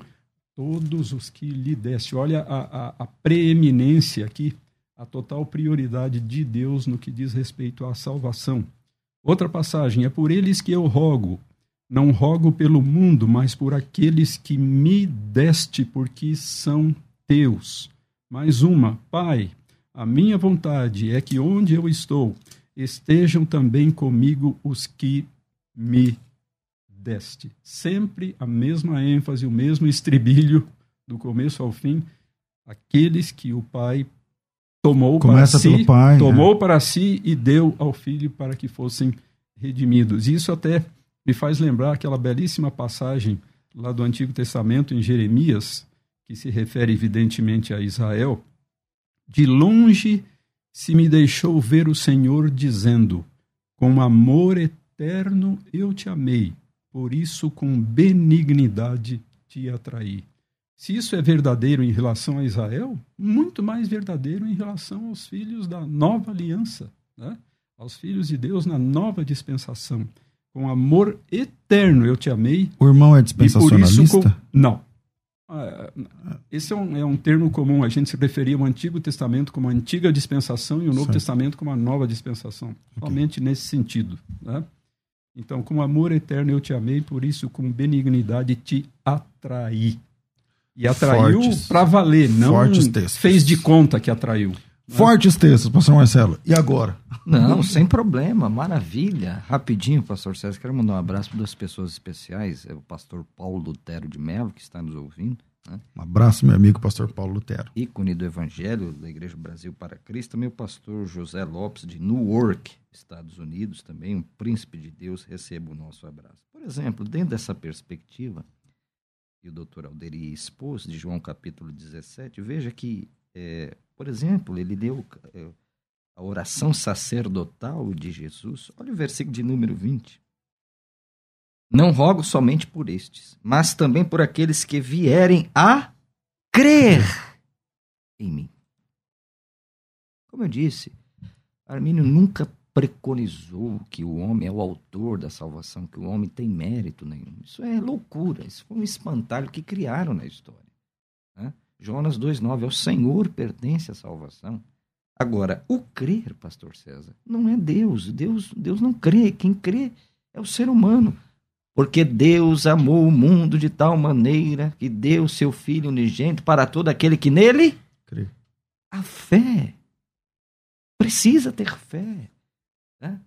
todos os que lhe deste. Olha a, a, a preeminência aqui, a total prioridade de Deus no que diz respeito à salvação. Outra passagem, é por eles que eu rogo, não rogo pelo mundo, mas por aqueles que me deste, porque são teus. Mais uma, Pai, a minha vontade é que onde eu estou estejam também comigo os que me deste. Sempre a mesma ênfase, o mesmo estribilho, do começo ao fim, aqueles que o Pai tomou Começa para si, pai, tomou né? para si e deu ao Filho para que fossem redimidos. Isso até me faz lembrar aquela belíssima passagem lá do Antigo Testamento em Jeremias, que se refere evidentemente a Israel, de longe se me deixou ver o Senhor dizendo: Com amor eterno eu te amei, por isso com benignidade te atraí. Se isso é verdadeiro em relação a Israel, muito mais verdadeiro em relação aos filhos da nova aliança, né? aos filhos de Deus na nova dispensação. Com amor eterno eu te amei. O irmão é dispensacionalista? isso, com- não. Ah, Esse é um, é um termo comum. A gente se referia ao Antigo Testamento como a antiga dispensação e o Novo Certo. Testamento como a nova dispensação. Somente nesse sentido. Né? Então, com amor eterno eu te amei, por isso com benignidade te atraí. E atraiu para valer, não fez de conta que atraiu. Fortes textos, pastor Marcelo. E agora? Não, sem problema, maravilha. Rapidinho, pastor César, quero mandar um abraço para duas pessoas especiais. É o pastor Paulo Lutero de Mello, que está nos ouvindo, né? Um abraço, meu amigo pastor Paulo Lutero. ícone do Evangelho da Igreja Brasil para Cristo. O pastor José Lopes, de Newark, Estados Unidos, também um príncipe de Deus, receba o nosso abraço. Por exemplo, dentro dessa perspectiva, que o doutor Alderi expôs, de João capítulo 17, veja que, é, por exemplo, ele deu é, a oração sacerdotal de Jesus. Olha o versículo de número 20. Não rogo somente por estes, mas também por aqueles que vierem a crer em mim. Como eu disse, Armínio nunca preconizou que o homem é o autor da salvação, que o homem tem mérito nenhum. Isso é loucura, isso foi um espantalho que criaram na história. Né? Jonas 2,9, ao Senhor pertence a salvação. Agora, o crer, pastor César, não é Deus. Deus, Deus não crê. Quem crê é o ser humano. Porque Deus amou o mundo de tal maneira que deu seu Filho unigênito para todo aquele que nele crê. A fé. Precisa ter fé. Né?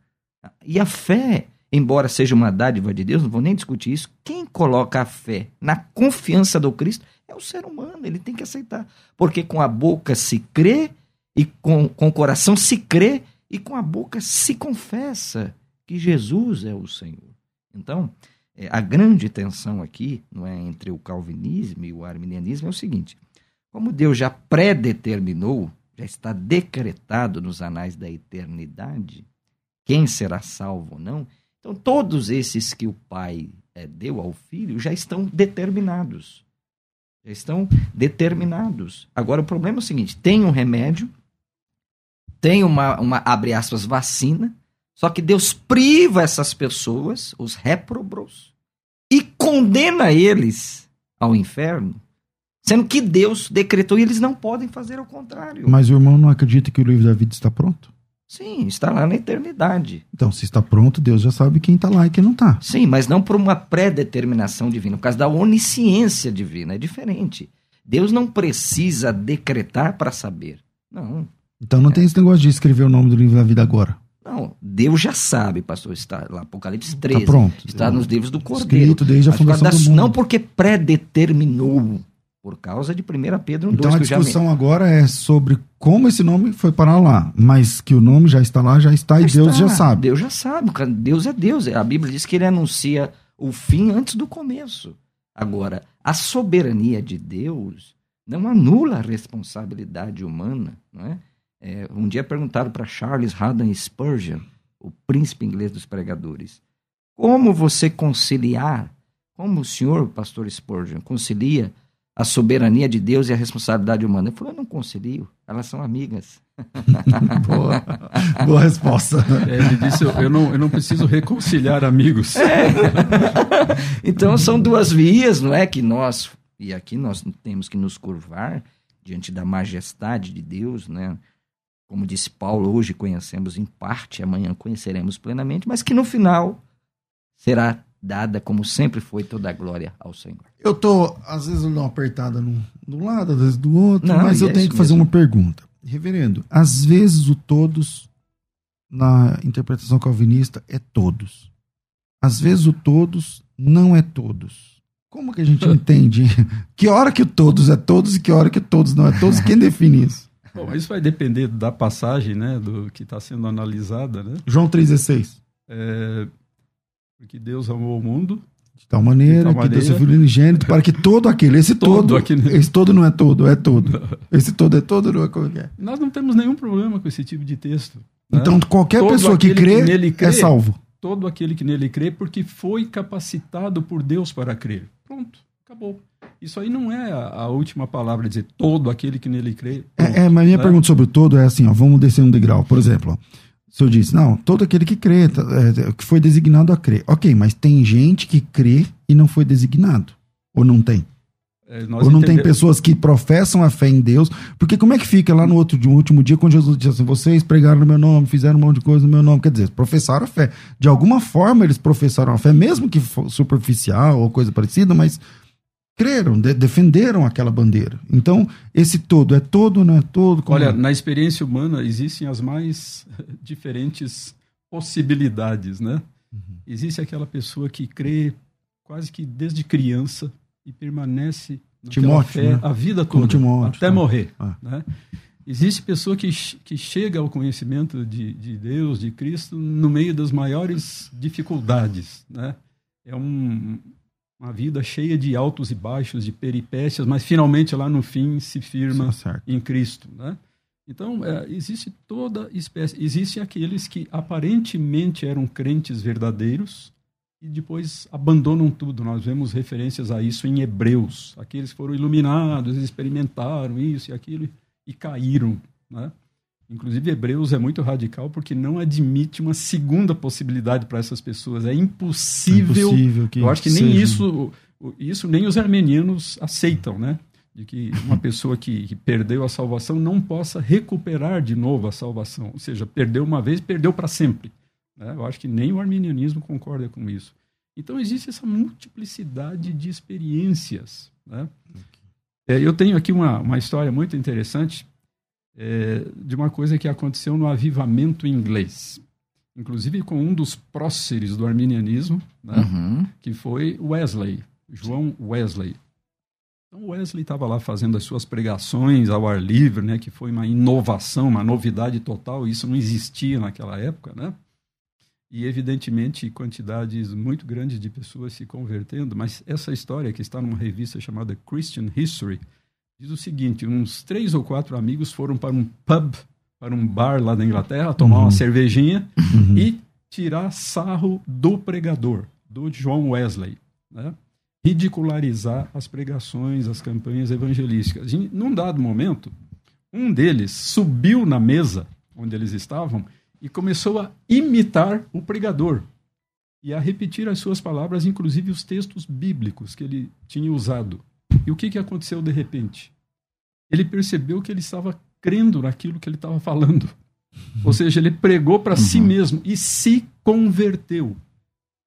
E a fé, embora seja uma dádiva de Deus, não vou nem discutir isso, quem coloca a fé na confiança do Cristo é o ser humano, ele tem que aceitar. Porque com a boca se crê, e com, com o coração se crê, e com a boca se confessa que Jesus é o Senhor. Então, é, a grande tensão aqui, não é entre o calvinismo e o arminianismo, é o seguinte: como Deus já predeterminou, já está decretado nos anais da eternidade, quem será salvo ou não, então todos esses que o Pai é, deu ao Filho já estão determinados. Estão determinados. Agora, o problema é o seguinte: tem um remédio, tem uma, uma abre aspas, vacina, só que Deus priva essas pessoas, os réprobos, e condena eles ao inferno, sendo que Deus decretou e eles não podem fazer o contrário. Mas o irmão não acredita que o livro da vida está pronto? Sim, está lá na eternidade. Então, se está pronto, Deus já sabe quem está lá e quem não está. Sim, mas não por uma pré-determinação divina, por causa da onisciência divina. É diferente. Deus não precisa decretar para saber. Não. Então não é. tem esse negócio de escrever o nome do livro da vida agora. Não, Deus já sabe, pastor. Está lá, Apocalipse 13. Está pronto. Está nos livros do Cordeiro. Escrito desde a fundação do mundo. Não porque pré-determinou por causa de 1 Pedro 2. Então a discussão me... agora é sobre como esse nome foi parar lá, mas que o nome já está lá, já está já e Deus já sabe. Deus já sabe, Deus é Deus. A Bíblia diz que ele anuncia o fim antes do começo. Agora, a soberania de Deus não anula a responsabilidade humana. Não é? É, um dia perguntaram para Charles Haddon Spurgeon, o príncipe inglês dos pregadores, como você conciliar, como o senhor, pastor Spurgeon, concilia a soberania de Deus e a responsabilidade humana. Ele falou, eu não concilio, elas são amigas. boa, boa resposta. É, ele disse, eu não, eu não preciso reconciliar amigos. É. Então são duas vias, não é, que nós, e aqui nós temos que nos curvar diante da majestade de Deus, né? Como disse Paulo, hoje conhecemos em parte, amanhã conheceremos plenamente, mas que no final será dada como sempre foi toda a glória ao Senhor. Eu tô, às vezes eu dou uma apertada num, do lado, às vezes do outro, Não, mas eu é tenho que fazer mesmo. uma pergunta. Reverendo, às vezes o todos na interpretação calvinista é todos. Às vezes o todos não é todos. Como que a gente entende? Que hora que o todos é todos e que hora que todos não é todos? Quem define isso? Bom, isso vai depender da passagem, né, do que está sendo analisada, né? João 3,16. É, porque Deus amou o mundo de tal maneira, de tal maneira que Deus é filho unigênito para que todo aquele, esse todo, todo aquele... esse todo não é todo, é todo. Esse todo é todo, não é qualquer. Nós não temos nenhum problema com esse tipo de texto. Né? Então qualquer todo pessoa que crê, que crê é salvo. Todo aquele que nele crê, porque foi capacitado por Deus para crer. Pronto, acabou. Isso aí não é a, a última palavra, dizer todo aquele que nele crê. É, é, mas minha né? pergunta sobre o todo é assim, ó, vamos descer um degrau. Por exemplo, ó, o senhor disse, não, todo aquele que crê, tá, é, que foi designado a crer. Ok, mas tem gente que crê e não foi designado. Ou não tem? É, Ou não tem pessoas que professam a fé em Deus? Porque como é que fica lá no outro no último dia, quando Jesus disse assim: vocês pregaram no meu nome, fizeram um monte de coisa no meu nome? Quer dizer, professaram a fé. De alguma forma eles professaram a fé, mesmo que superficial ou coisa parecida, mas creram, de, defenderam aquela bandeira. Então, esse todo é todo, não é todo? Olha, é? na experiência humana existem as mais diferentes possibilidades, né? Uhum. Existe aquela pessoa que crê quase que desde criança e permanece Timóteo, fé né? a vida toda, Timóteo, até tá. morrer. Ah. Né? Existe pessoa que, que chega ao conhecimento de, de Deus, de Cristo, no meio das maiores dificuldades, né? É um, uma vida cheia de altos e baixos, de peripécias, mas finalmente lá no fim se firma em Cristo. Né? Então, é, existe toda espécie. Existem aqueles que aparentemente eram crentes verdadeiros, e depois abandonam tudo. Nós vemos referências a isso em Hebreus. Aqueles foram iluminados, experimentaram isso e aquilo e caíram. Né? Inclusive, Hebreus é muito radical porque não admite uma segunda possibilidade para essas pessoas. É impossível. eu acho que nem seja. isso, isso nem os armenianos aceitam, né? De que uma pessoa que, que, perdeu a salvação não possa recuperar de novo a salvação. Ou seja, perdeu uma vez, perdeu para sempre. Né? Eu acho que nem o arminianismo concorda com isso. Então, existe essa multiplicidade de experiências. Né? É, eu tenho aqui uma, uma história muito interessante é, de uma coisa que aconteceu no avivamento inglês. Inclusive com um dos próceres do arminianismo, né? uhum. que foi Wesley, João Wesley. Então Wesley estava lá fazendo as suas pregações ao ar livre, né, que foi uma inovação, uma novidade total, isso não existia naquela época, né? e, evidentemente, quantidades muito grandes de pessoas se convertendo. Mas essa história, que está numa revista chamada Christian History, diz o seguinte: uns três ou quatro amigos foram para um pub, para um bar lá na Inglaterra, tomar uhum. uma cervejinha uhum. e tirar sarro do pregador, do John Wesley. Né? Ridicularizar as pregações, as campanhas evangelísticas. E, num dado momento, um deles subiu na mesa onde eles estavam e começou a imitar o pregador e a repetir as suas palavras, inclusive os textos bíblicos que ele tinha usado. E o que, que aconteceu de repente? Ele percebeu que ele estava crendo naquilo que ele estava falando. Ou seja, ele pregou para uhum. si mesmo e se converteu.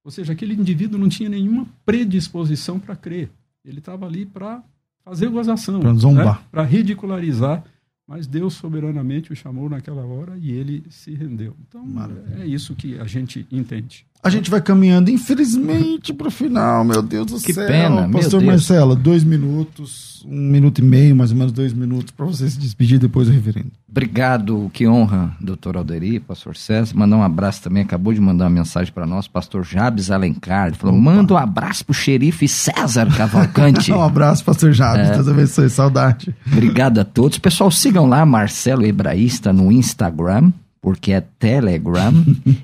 Ou seja, aquele indivíduo não tinha nenhuma predisposição para crer. Ele estava ali para fazer gozação, para zombar, né? para ridicularizar mas Deus soberanamente o chamou naquela hora e ele se rendeu. Então, Maravilha. é isso que a gente entende. A gente vai caminhando, infelizmente, para o final, meu Deus do que céu. Pena, Pastor Marcelo, dois minutos, um minuto e meio, mais ou menos dois minutos, para você se despedir depois do reverendo. Obrigado, que honra, doutor Alderi, pastor César. Mandar um abraço também, acabou de mandar uma mensagem para nós, pastor Jabes Alencar. Ele falou: Opa. manda um abraço pro xerife César Cavalcante. um abraço, pastor Jabes, é. Deus abençoe, saudade. Obrigado a todos. Pessoal, sigam lá Marcelo Hebraísta no Instagram porque é Telegram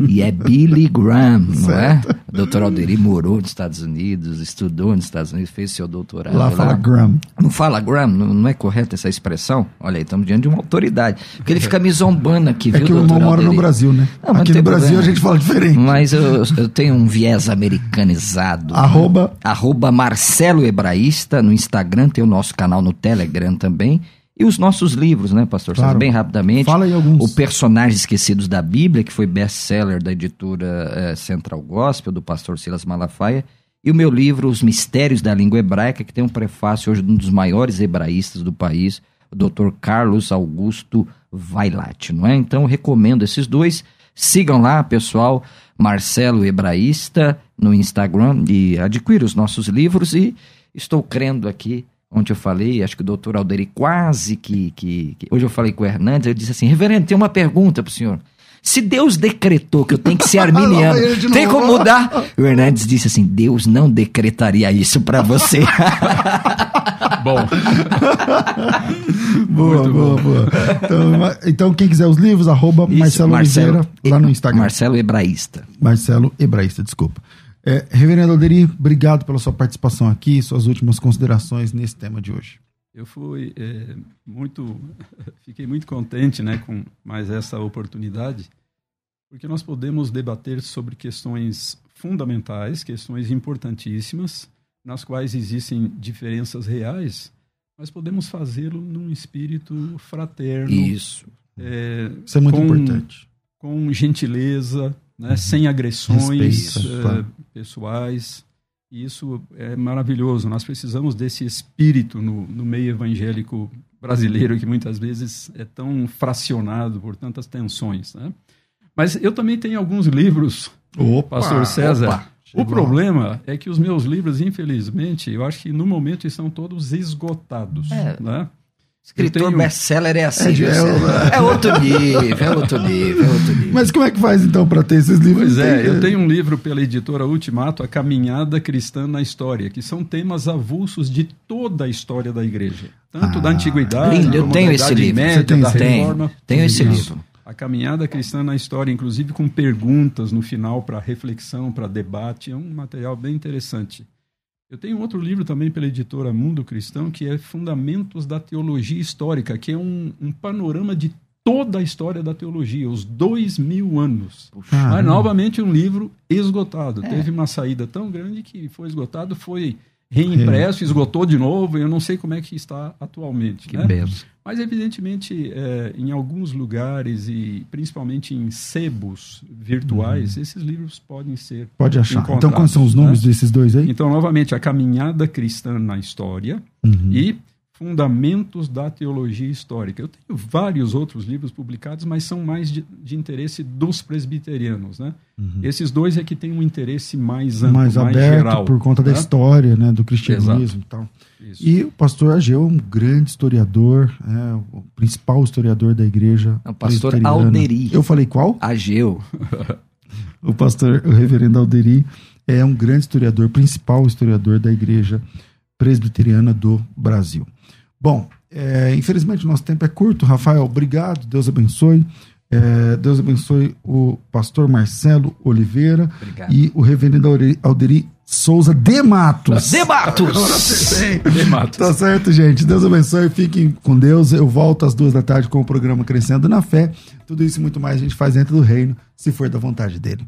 e é Billy Graham, não é? O doutor Alderi morou nos Estados Unidos, estudou nos Estados Unidos, fez seu doutorado. Lá, lá. fala Graham. Não fala Graham? Não, não, é correta essa expressão? Olha aí, estamos diante de uma autoridade. Porque ele fica me zombando aqui, é viu, que o irmão mora no Brasil, né? Não, aqui no Brasil problema. a gente fala diferente. Mas eu, eu tenho um viés americanizado. Arroba? Arroba Marcelo Hebraísta no Instagram, tem o nosso canal no Telegram também. E os nossos livros, né, pastor? Claro. Bem rapidamente. Fala aí alguns. O Personagens Esquecidos da Bíblia, que foi best-seller da editora é, Central Gospel, do pastor Silas Malafaia. E o meu livro, Os Mistérios da Língua Hebraica, que tem um prefácio hoje de um dos maiores hebraístas do país, o Dr. Carlos Augusto Vailat, não é? Então, recomendo esses dois. Sigam lá, pessoal, Marcelo Hebraísta no Instagram e adquira os nossos livros e estou crendo aqui Ontem eu falei, acho que o doutor Alderi quase que, que, que, Hoje eu falei com o Hernandes, eu disse assim: Reverendo, tem uma pergunta para o senhor. Se Deus decretou que eu tenho que ser arminiano, tem como mudar? O Hernandes disse assim: Deus não decretaria isso para você. bom. boa, Muito boa, bom. boa. Então, então, quem quiser os livros, arroba isso, Marcelo, Marcelo Oliveira, lá no Instagram. Marcelo Hebraísta. Marcelo Hebraísta, desculpa. É, Reverendo Alderi, obrigado pela sua participação aqui, suas últimas considerações nesse tema de hoje. Eu fui é, muito, fiquei muito contente, né, com mais essa oportunidade, porque nós podemos debater sobre questões fundamentais, questões importantíssimas, nas quais existem diferenças reais, mas podemos fazê-lo num espírito fraterno. Isso. É, Isso é muito com, importante. Com gentileza, né, uhum. sem agressões uh, pessoais. E isso é maravilhoso. Nós precisamos desse espírito no, no meio evangélico brasileiro, que muitas vezes é tão fracionado por tantas tensões. Né? Mas eu também tenho alguns livros, opa, Pastor César. Opa, o problema é que os meus livros, infelizmente, eu acho que no momento estão todos esgotados. É. Né? Escritor tenho... best-seller é assim. É, é, é, outro nível, é outro nível, é outro nível. Mas como é que faz então para ter esses livros? Pois é, eu tenho um livro pela editora Ultimato, A Caminhada Cristã na História, que são temas avulsos de toda a história da igreja. Tanto ah, da antiguidade, lindo, eu tenho esse livro. Média, tem, da reforma. Tenho, tenho esse livro. A caminhada cristã na história, inclusive com perguntas no final para reflexão, para debate, é um material bem interessante. Eu tenho outro livro também pela editora Mundo Cristão, que é Fundamentos da Teologia Histórica, que é um, um panorama de toda a história da teologia, os dois mil anos. Puxa, Mas, novamente, um livro esgotado. É. Teve uma saída tão grande que foi esgotado, foi reimpresso, é. esgotou de novo, eu não sei como é que está atualmente. Que né? benção. Mas, evidentemente, é, em alguns lugares, e principalmente em sebos virtuais, uhum. esses livros podem ser. Pode achar. Então, quais são os nomes né? desses dois aí? Então, novamente, A Caminhada Cristã na História uhum. e Fundamentos da Teologia Histórica. Eu tenho vários outros livros publicados, mas são mais de, de interesse dos presbiterianos. Né? Uhum. Esses dois é que têm um interesse mais amplo, mais, mais aberto geral, por conta né? da história, né, do cristianismo Exato. e tal. Isso. E o pastor Ageu é um grande historiador, é, o principal historiador da igreja. É o pastor Alderi. Eu falei qual? Ageu. o pastor, o reverendo Alderi, é um grande historiador, principal historiador da igreja presbiteriana do Brasil. Bom, é, infelizmente nosso tempo é curto. Rafael, obrigado. Deus abençoe. É, Deus abençoe o pastor Marcelo Oliveira obrigado. e o reverendo Alderi Souza de Matos. De Matos! de Matos. Tá certo, gente. Deus abençoe. Fiquem com Deus. Eu volto às duas da tarde com o programa Crescendo na Fé. Tudo isso e muito mais a gente faz dentro do reino, se for da vontade dele.